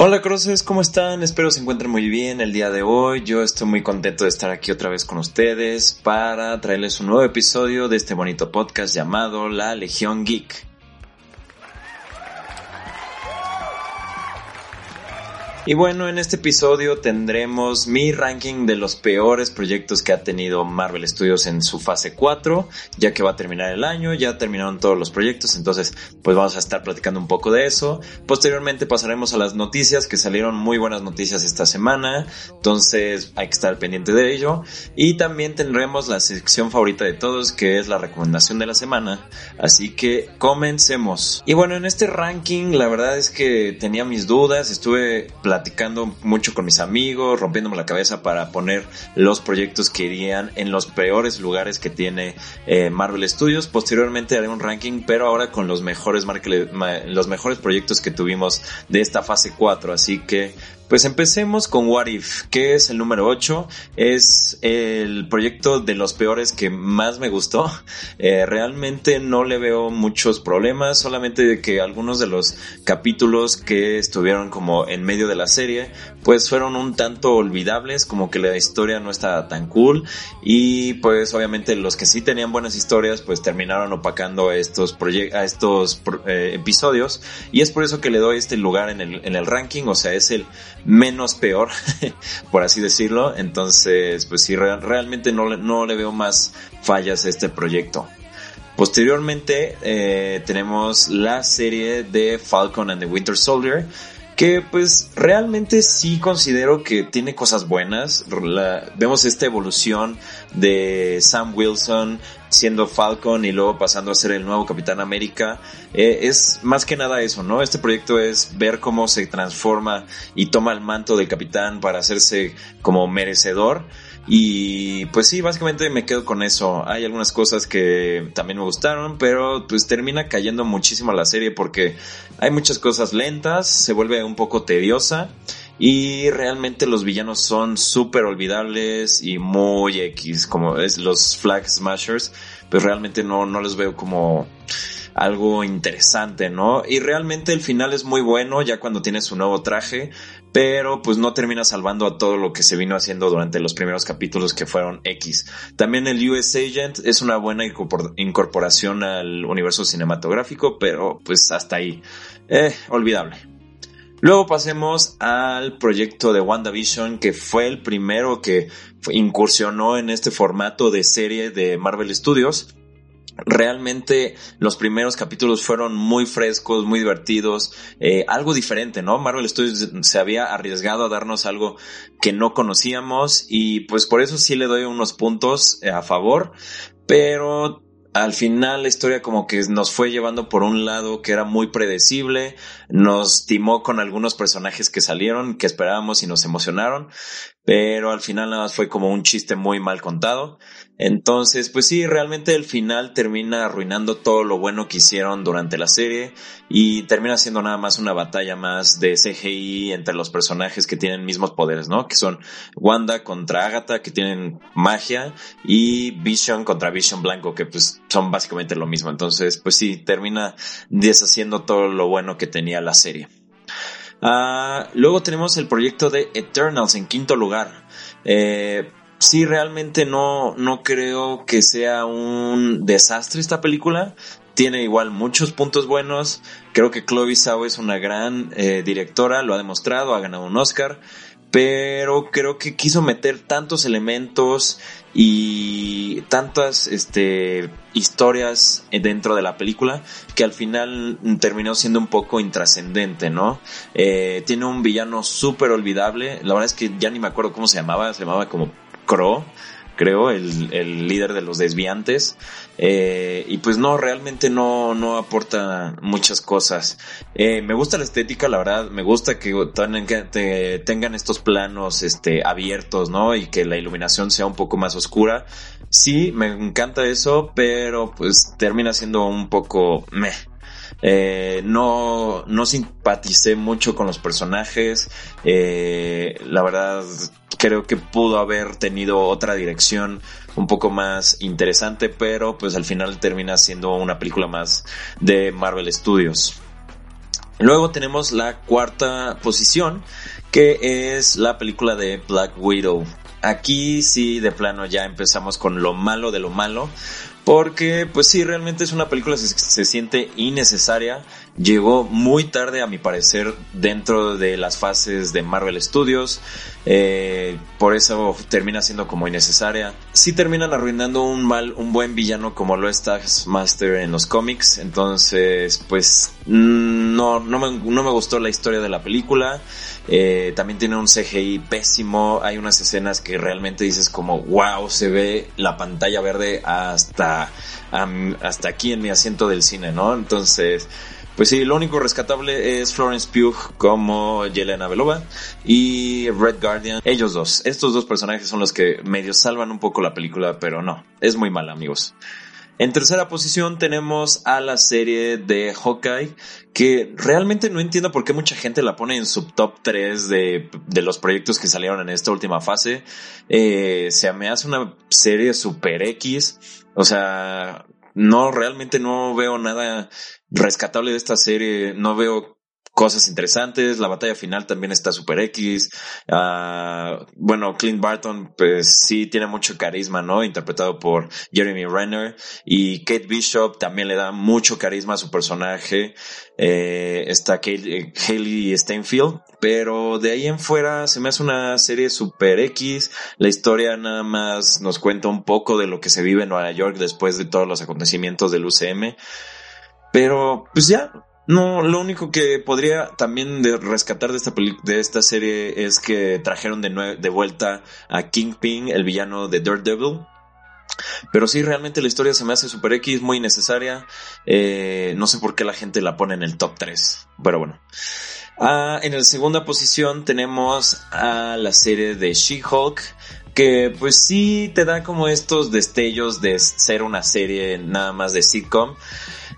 Hola Crosses, ¿cómo están? Espero se encuentren muy bien el día de hoy. Yo estoy muy contento de estar aquí otra vez con ustedes para traerles un nuevo episodio de este bonito podcast llamado La Legión Geek. Y bueno, en este episodio tendremos mi ranking de los peores proyectos que ha tenido Marvel Studios en su fase 4, ya que va a terminar el año, ya terminaron todos los proyectos, entonces pues vamos a estar platicando un poco de eso. Posteriormente pasaremos a las noticias, que salieron muy buenas noticias esta semana, entonces hay que estar pendiente de ello. Y también tendremos la sección favorita de todos, que es la recomendación de la semana, así que comencemos. Y bueno, en este ranking la verdad es que tenía mis dudas, estuve platicando platicando mucho con mis amigos, rompiéndome la cabeza para poner los proyectos que irían en los peores lugares que tiene eh, Marvel Studios. Posteriormente haré un ranking, pero ahora con los mejores, los mejores proyectos que tuvimos de esta fase 4. Así que pues empecemos con What If, que es el número 8. Es el proyecto de los peores que más me gustó. Eh, realmente no le veo muchos problemas, solamente que algunos de los capítulos que estuvieron como en medio de la serie, pues fueron un tanto olvidables, como que la historia no estaba tan cool. Y pues obviamente los que sí tenían buenas historias, pues terminaron opacando a estos, a estos eh, episodios. Y es por eso que le doy este lugar en el, en el ranking, o sea, es el menos peor, por así decirlo. Entonces, pues sí, realmente no, no le veo más fallas a este proyecto. Posteriormente eh, tenemos la serie de Falcon and the Winter Soldier, que pues realmente sí considero que tiene cosas buenas. vemos esta evolución de Sam Wilson siendo Falcon y luego pasando a ser el nuevo Capitán América. Eh, es más que nada eso, ¿no? Este proyecto es ver cómo se transforma y toma el manto del Capitán para hacerse como merecedor. Y pues sí, básicamente me quedo con eso. Hay algunas cosas que también me gustaron, pero pues termina cayendo muchísimo la serie porque hay muchas cosas lentas, se vuelve un poco tediosa y realmente los villanos son súper olvidables y muy X, como es los Flag Smashers, pues realmente no, no los veo como algo interesante, ¿no? Y realmente el final es muy bueno ya cuando tiene su nuevo traje, pero pues no termina salvando a todo lo que se vino haciendo durante los primeros capítulos que fueron X. También el US Agent es una buena incorporación al universo cinematográfico, pero pues hasta ahí. Eh, olvidable. Luego pasemos al proyecto de WandaVision, que fue el primero que incursionó en este formato de serie de Marvel Studios. Realmente los primeros capítulos fueron muy frescos, muy divertidos, eh, algo diferente, ¿no? Marvel Studios se había arriesgado a darnos algo que no conocíamos y pues por eso sí le doy unos puntos eh, a favor, pero al final la historia como que nos fue llevando por un lado que era muy predecible, nos timó con algunos personajes que salieron, que esperábamos y nos emocionaron, pero al final nada más fue como un chiste muy mal contado. Entonces, pues sí, realmente el final termina arruinando todo lo bueno que hicieron durante la serie y termina siendo nada más una batalla más de CGI entre los personajes que tienen mismos poderes, ¿no? Que son Wanda contra Agatha, que tienen magia, y Vision contra Vision Blanco, que pues son básicamente lo mismo. Entonces, pues sí, termina deshaciendo todo lo bueno que tenía la serie. Ah, luego tenemos el proyecto de Eternals en quinto lugar. Eh, sí, realmente no, no creo que sea un desastre esta película. Tiene igual muchos puntos buenos. Creo que Chloe Zhao es una gran eh, directora, lo ha demostrado, ha ganado un Oscar pero creo que quiso meter tantos elementos y tantas este, historias dentro de la película que al final terminó siendo un poco intrascendente, ¿no? Eh, tiene un villano súper olvidable, la verdad es que ya ni me acuerdo cómo se llamaba, se llamaba como Crow creo, el, el líder de los desviantes. Eh, y pues no, realmente no, no aporta muchas cosas. Eh, me gusta la estética, la verdad, me gusta que tengan estos planos este, abiertos, ¿no? Y que la iluminación sea un poco más oscura. Sí, me encanta eso, pero pues termina siendo un poco meh. Eh, no, no simpaticé mucho con los personajes. Eh, la verdad, creo que pudo haber tenido otra dirección un poco más interesante, pero pues al final termina siendo una película más de Marvel Studios. Luego tenemos la cuarta posición, que es la película de Black Widow. Aquí sí, de plano ya empezamos con lo malo de lo malo, porque pues sí, realmente es una película que se, siente innecesaria, llegó muy tarde a mi parecer dentro de las fases de Marvel Studios, eh, por eso termina siendo como innecesaria. Sí terminan arruinando un mal, un buen villano como lo es Taskmaster en los cómics, entonces pues mm, no, no me, no me gustó la historia de la película. Eh, también tiene un CGI pésimo. Hay unas escenas que realmente dices como, wow, se ve la pantalla verde hasta, hasta aquí en mi asiento del cine, ¿no? Entonces, pues sí, lo único rescatable es Florence Pugh como Yelena Belova y Red Guardian. Ellos dos, estos dos personajes son los que medio salvan un poco la película, pero no, es muy mala, amigos. En tercera posición tenemos a la serie de Hawkeye, que realmente no entiendo por qué mucha gente la pone en su top 3 de, de los proyectos que salieron en esta última fase. Eh, se me hace una serie super X, o sea, no, realmente no veo nada rescatable de esta serie, no veo cosas interesantes. La batalla final también está super X. Uh, bueno, Clint Barton, pues sí tiene mucho carisma, ¿no? Interpretado por Jeremy Renner. Y Kate Bishop también le da mucho carisma a su personaje. Eh, está Kate, Haley Steinfeld. Pero de ahí en fuera se me hace una serie super X. La historia nada más nos cuenta un poco de lo que se vive en Nueva York después de todos los acontecimientos del UCM. Pero, pues ya, no, lo único que podría también rescatar de esta de esta serie es que trajeron de, de vuelta a Kingpin, el villano de Daredevil. Pero sí, realmente la historia se me hace super X, muy necesaria. Eh, no sé por qué la gente la pone en el top 3. Pero bueno. Ah, en la segunda posición tenemos a la serie de She-Hulk. Que pues sí te da como estos destellos de ser una serie nada más de sitcom.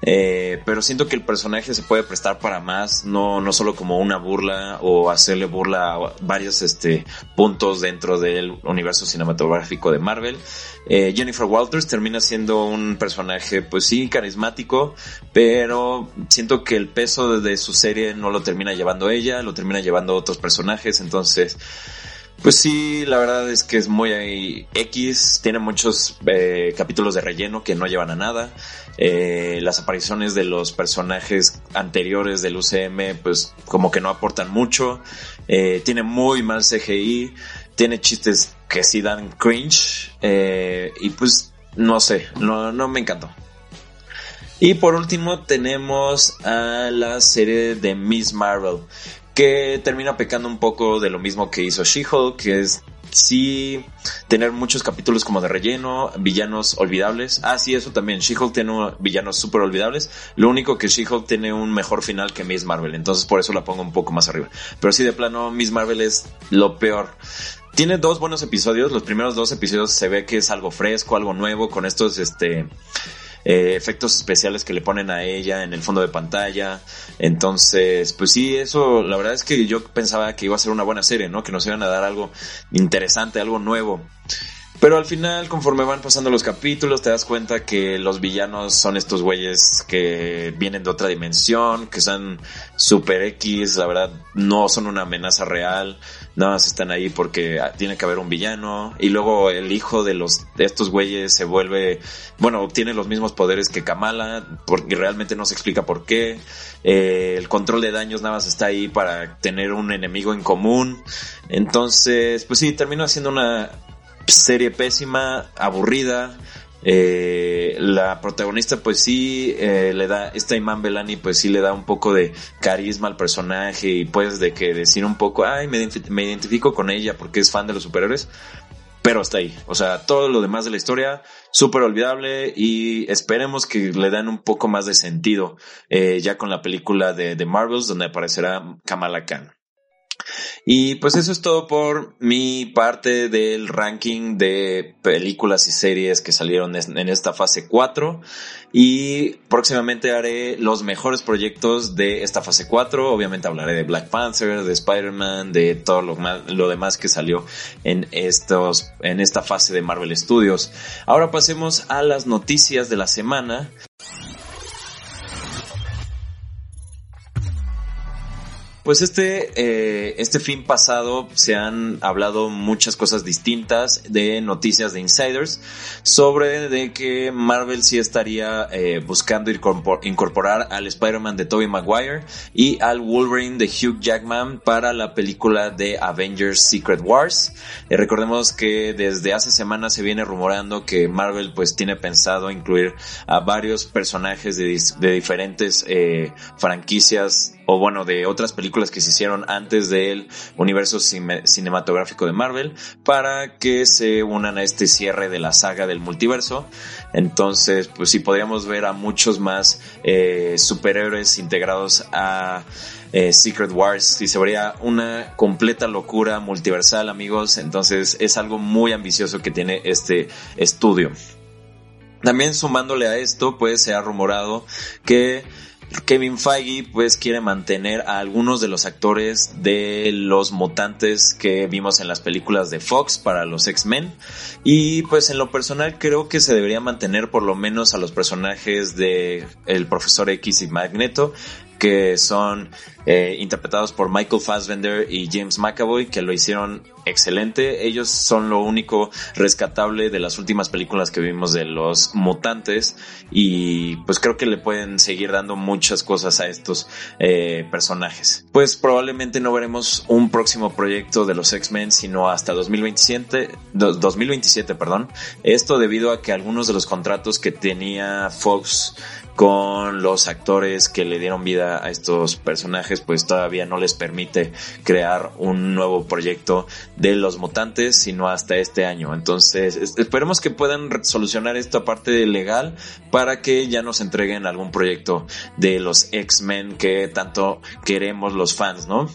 Eh, pero siento que el personaje se puede prestar para más, no, no solo como una burla o hacerle burla a varios este, puntos dentro del universo cinematográfico de Marvel. Eh, Jennifer Walters termina siendo un personaje, pues sí, carismático, pero siento que el peso de su serie no lo termina llevando ella, lo termina llevando otros personajes, entonces pues sí, la verdad es que es muy X, tiene muchos eh, capítulos de relleno que no llevan a nada. Eh, las apariciones de los personajes anteriores del UCM pues como que no aportan mucho. Eh, tiene muy mal CGI, tiene chistes que sí dan cringe y pues no sé, no, no me encantó. Y por último tenemos a la serie de Miss Marvel que termina pecando un poco de lo mismo que hizo She-Hulk, que es sí tener muchos capítulos como de relleno, villanos olvidables. Ah, sí, eso también. She-Hulk tiene villanos súper olvidables. Lo único que She-Hulk tiene un mejor final que Miss Marvel, entonces por eso la pongo un poco más arriba. Pero sí, de plano, Miss Marvel es lo peor. Tiene dos buenos episodios. Los primeros dos episodios se ve que es algo fresco, algo nuevo, con estos, este, eh, efectos especiales que le ponen a ella en el fondo de pantalla. Entonces, pues sí, eso, la verdad es que yo pensaba que iba a ser una buena serie, ¿no? Que nos iban a dar algo interesante, algo nuevo. Pero al final, conforme van pasando los capítulos, te das cuenta que los villanos son estos güeyes que vienen de otra dimensión, que son super X, la verdad, no son una amenaza real, nada más están ahí porque tiene que haber un villano. Y luego el hijo de los de estos güeyes se vuelve, bueno, obtiene los mismos poderes que Kamala, porque realmente no se explica por qué. Eh, el control de daños nada más está ahí para tener un enemigo en común. Entonces, pues sí, termino haciendo una serie pésima, aburrida. Eh, la protagonista pues sí eh, le da, esta Iman Belani pues sí le da un poco de carisma al personaje y pues de que decir un poco, ay, me, identifico con ella porque es fan de los superhéroes, pero hasta ahí, o sea, todo lo demás de la historia súper olvidable y esperemos que le den un poco más de sentido eh, ya con la película de, de Marvels donde aparecerá Kamala Khan. Y pues eso es todo por mi parte del ranking de películas y series que salieron en esta fase 4. Y próximamente haré los mejores proyectos de esta fase 4. Obviamente hablaré de Black Panther, de Spider-Man, de todo lo, lo demás que salió en, estos, en esta fase de Marvel Studios. Ahora pasemos a las noticias de la semana. Pues este, eh, este fin pasado se han hablado muchas cosas distintas de noticias de insiders sobre de que Marvel sí estaría eh, buscando incorporar al Spider-Man de Tobey Maguire y al Wolverine de Hugh Jackman para la película de Avengers Secret Wars. Eh, recordemos que desde hace semanas se viene rumorando que Marvel pues tiene pensado incluir a varios personajes de, de diferentes franquicias o bueno, de otras películas que se hicieron antes del universo cinematográfico de Marvel para que se unan a este cierre de la saga del multiverso. Entonces, pues sí, podríamos ver a muchos más eh, superhéroes integrados a eh, Secret Wars y se vería una completa locura multiversal, amigos. Entonces, es algo muy ambicioso que tiene este estudio. También sumándole a esto, pues se ha rumorado que Kevin Feige pues quiere mantener a algunos de los actores de los mutantes que vimos en las películas de Fox para los X-Men. Y pues en lo personal creo que se debería mantener por lo menos a los personajes de el profesor X y Magneto que son eh, interpretados por Michael Fassbender y James McAvoy, que lo hicieron excelente. Ellos son lo único rescatable de las últimas películas que vimos de los mutantes y pues creo que le pueden seguir dando muchas cosas a estos eh, personajes. Pues probablemente no veremos un próximo proyecto de los X-Men sino hasta 2027, 2027, perdón. Esto debido a que algunos de los contratos que tenía Fox con los actores que le dieron vida a estos personajes, pues todavía no les permite crear un nuevo proyecto de los mutantes, sino hasta este año. Entonces, esperemos que puedan solucionar esta parte legal para que ya nos entreguen algún proyecto de los X-Men que tanto queremos los fans, ¿no?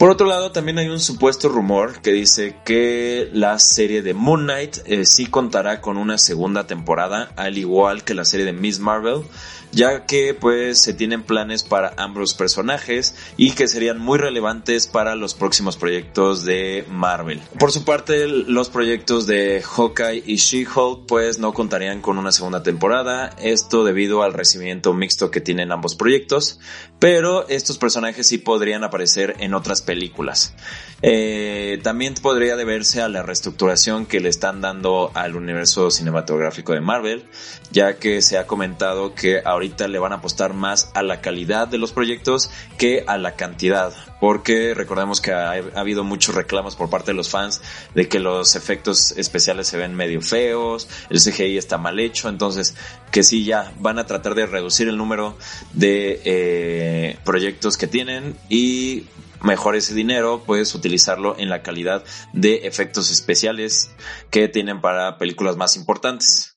Por otro lado, también hay un supuesto rumor que dice que la serie de Moon Knight eh, sí contará con una segunda temporada, al igual que la serie de Miss Marvel ya que pues se tienen planes para ambos personajes y que serían muy relevantes para los próximos proyectos de Marvel. Por su parte, los proyectos de Hawkeye y She-Hulk pues no contarían con una segunda temporada, esto debido al recibimiento mixto que tienen ambos proyectos, pero estos personajes sí podrían aparecer en otras películas. Eh, también podría deberse a la reestructuración que le están dando al universo cinematográfico de Marvel, ya que se ha comentado que ahorita le van a apostar más a la calidad de los proyectos que a la cantidad, porque recordemos que ha, habido muchos reclamos por parte de los fans de que los efectos especiales se ven medio feos, el CGI está mal hecho, entonces que sí ya van a tratar de reducir el número de eh, proyectos que tienen y mejor ese dinero puedes utilizarlo en la calidad de efectos especiales que tienen para películas más importantes.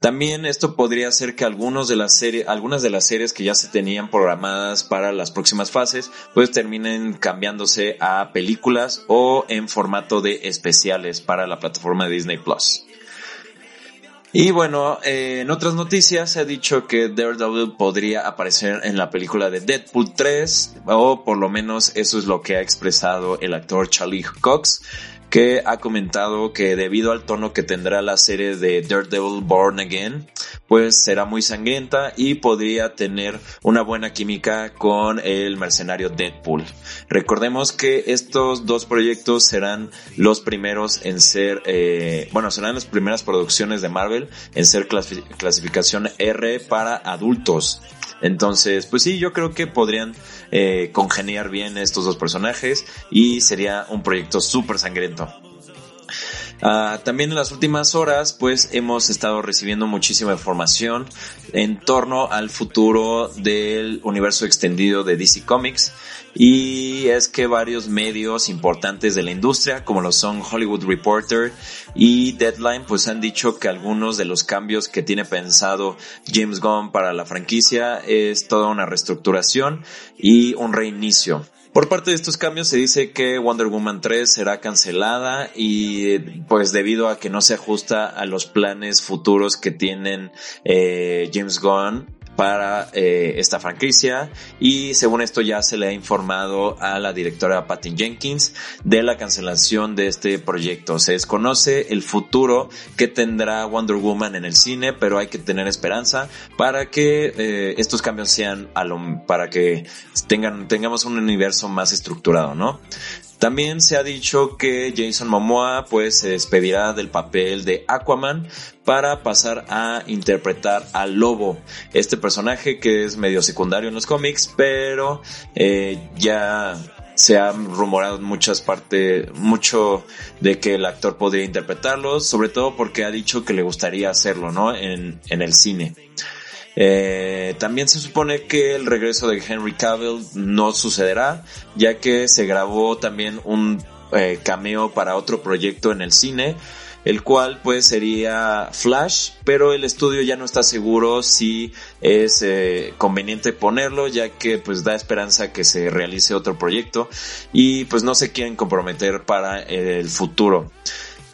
También esto podría hacer que algunos de las algunas de las series que ya se tenían programadas para las próximas fases, pues terminen cambiándose a películas o en formato de especiales para la plataforma Disney Plus. Y bueno, eh, en otras noticias se ha dicho que Daredevil podría aparecer en la película de Deadpool 3, o por lo menos eso es lo que ha expresado el actor Charlie Cox que ha comentado que debido al tono que tendrá la serie de Daredevil Born Again, pues será muy sangrienta y podría tener una buena química con el mercenario Deadpool. Recordemos que estos dos proyectos serán los primeros en ser, eh, bueno, serán las primeras producciones de Marvel en ser clasificación R para adultos. Entonces, pues sí, yo creo que podrían eh, congeniar bien estos dos personajes y sería un proyecto súper sangriento. Ah, también en las últimas horas, pues hemos estado recibiendo muchísima información en torno al futuro del universo extendido de DC Comics. Y es que varios medios importantes de la industria, como lo son Hollywood Reporter y Deadline, pues han dicho que algunos de los cambios que tiene pensado James Gunn para la franquicia es toda una reestructuración y un reinicio. Por parte de estos cambios se dice que Wonder Woman 3 será cancelada y pues debido a que no se ajusta a los planes futuros que tienen eh, James Gunn para eh, esta franquicia y según esto ya se le ha informado a la directora Patty Jenkins de la cancelación de este proyecto. Se desconoce el futuro que tendrá Wonder Woman en el cine, pero hay que tener esperanza para que eh, estos cambios sean a lo, para que tengan, tengamos un universo más estructurado, ¿no? También se ha dicho que Jason Momoa pues se despedirá del papel de Aquaman para pasar a interpretar al Lobo, este personaje que es medio secundario en los cómics, pero eh, ya se ha rumorado muchas partes, mucho de que el actor podría interpretarlo, sobre todo porque ha dicho que le gustaría hacerlo, ¿no? En, en el cine. Eh, también se supone que el regreso de Henry Cavill no sucederá, ya que se grabó también un eh, cameo para otro proyecto en el cine, el cual pues sería Flash, pero el estudio ya no está seguro si es eh, conveniente ponerlo, ya que pues da esperanza que se realice otro proyecto y pues no se quieren comprometer para el futuro.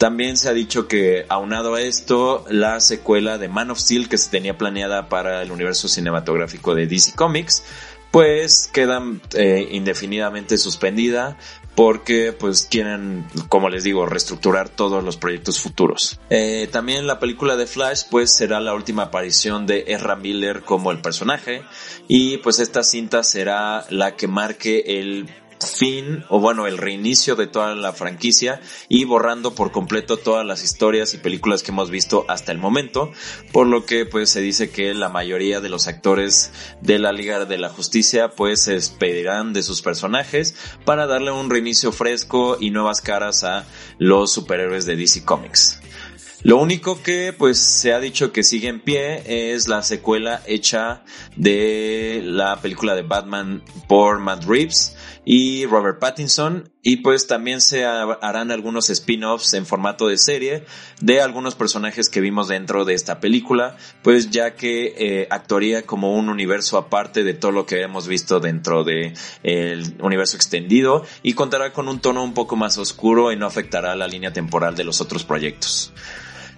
También se ha dicho que, aunado a esto, la secuela de Man of Steel que se tenía planeada para el universo cinematográfico de DC Comics, pues queda eh, indefinidamente suspendida porque pues quieren, como les digo, reestructurar todos los proyectos futuros. Eh, también la película de Flash pues será la última aparición de Ezra Miller como el personaje y pues esta cinta será la que marque el fin o bueno el reinicio de toda la franquicia y borrando por completo todas las historias y películas que hemos visto hasta el momento por lo que pues se dice que la mayoría de los actores de la Liga de la Justicia pues se despedirán de sus personajes para darle un reinicio fresco y nuevas caras a los superhéroes de DC Comics. Lo único que pues se ha dicho que sigue en pie es la secuela hecha de la película de Batman por Matt Reeves y Robert Pattinson y pues también se harán algunos spin-offs en formato de serie de algunos personajes que vimos dentro de esta película pues ya que eh, actuaría como un universo aparte de todo lo que hemos visto dentro de el universo extendido y contará con un tono un poco más oscuro y no afectará la línea temporal de los otros proyectos.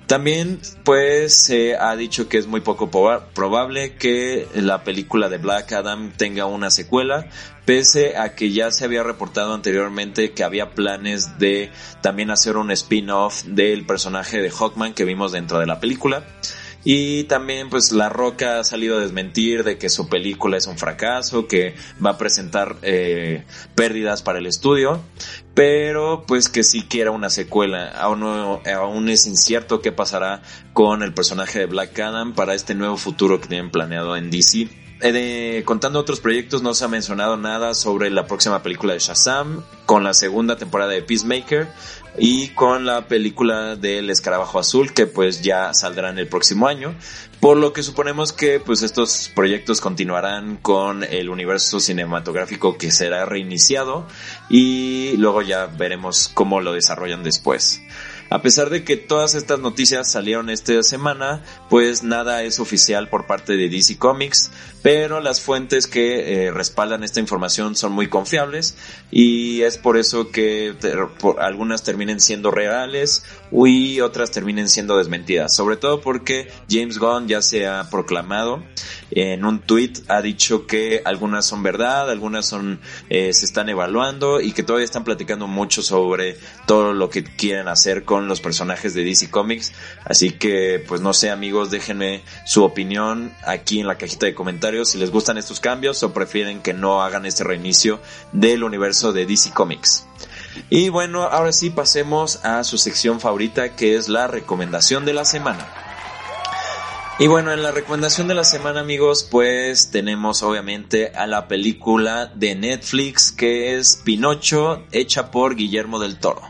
También, pues, se ha dicho que es muy poco probable que la película de Black Adam tenga una secuela, pese a que ya se había reportado anteriormente que había planes de también hacer un spin-off del personaje de Hawkman que vimos dentro de la película. Y también pues La Roca ha salido a desmentir de que su película es un fracaso, que va a presentar eh, pérdidas para el estudio, pero pues que si quiera una secuela. Aún, aún es incierto qué pasará con el personaje de Black Adam para este nuevo futuro que tienen planeado en DC. Eh, contando otros proyectos, no se ha mencionado nada sobre la próxima película de Shazam, con la segunda temporada de Peacemaker, y con la película del escarabajo azul que pues ya saldrá en el próximo año por lo que suponemos que pues estos proyectos continuarán con el universo cinematográfico que será reiniciado y luego ya veremos cómo lo desarrollan después. A pesar de que todas estas noticias salieron esta semana, pues nada es oficial por parte de DC Comics, pero las fuentes que eh, respaldan esta información son muy confiables y es por eso que algunas terminen siendo reales y otras terminen siendo desmentidas, sobre todo porque James Gunn ya se ha proclamado en un tweet ha dicho que algunas son verdad, algunas son eh, se están evaluando y que todavía están platicando mucho sobre todo lo que quieren hacer con los personajes de DC Comics. Así que, pues no sé amigos, déjenme su opinión aquí en la cajita de comentarios si les gustan estos cambios o prefieren que no hagan este reinicio del universo de DC Comics. Y bueno, ahora sí pasemos a su sección favorita que es la recomendación de la semana. Y bueno, en la recomendación de la semana, amigos, pues tenemos obviamente a la película de Netflix que es Pinocho, hecha por Guillermo del Toro.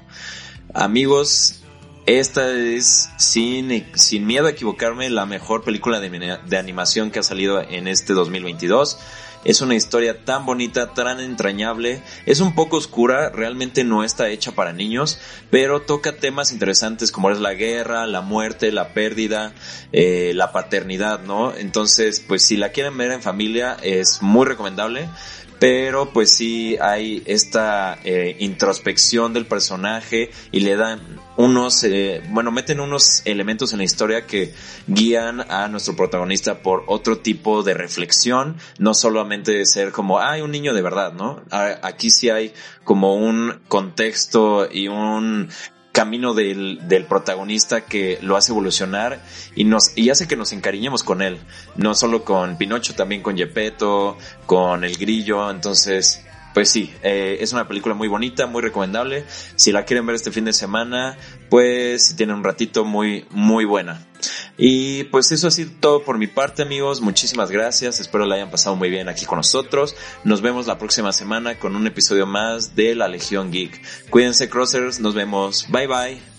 Amigos, esta es, sin, sin miedo a equivocarme, la mejor película de, de, animación que ha salido en este 2022. Es una historia tan bonita, tan entrañable. Es un poco oscura, realmente no está hecha para niños, pero toca temas interesantes como es la guerra, la muerte, la pérdida, eh, la paternidad, ¿no? Entonces, pues si la quieren ver en familia, es muy recomendable pero pues sí hay esta eh, introspección del personaje y le dan unos, eh, bueno, meten unos elementos en la historia que guían a nuestro protagonista por otro tipo de reflexión, no solamente de ser como, hay un niño de verdad, ¿no? Aquí sí hay como un contexto y un camino del, del, protagonista que lo hace evolucionar y nos y hace que nos encariñemos con él no solo con Pinocho también con Gepetto con el grillo entonces pues sí, eh, es una película muy bonita, muy recomendable. Si la quieren ver este fin de semana, pues si tienen un ratito, muy, muy buena. Y pues eso ha sido todo por mi parte, amigos. Muchísimas gracias. Espero la hayan pasado muy bien aquí con nosotros. Nos vemos la próxima semana con un episodio más de La Legión Geek. Cuídense, Crossers. Nos vemos. Bye bye.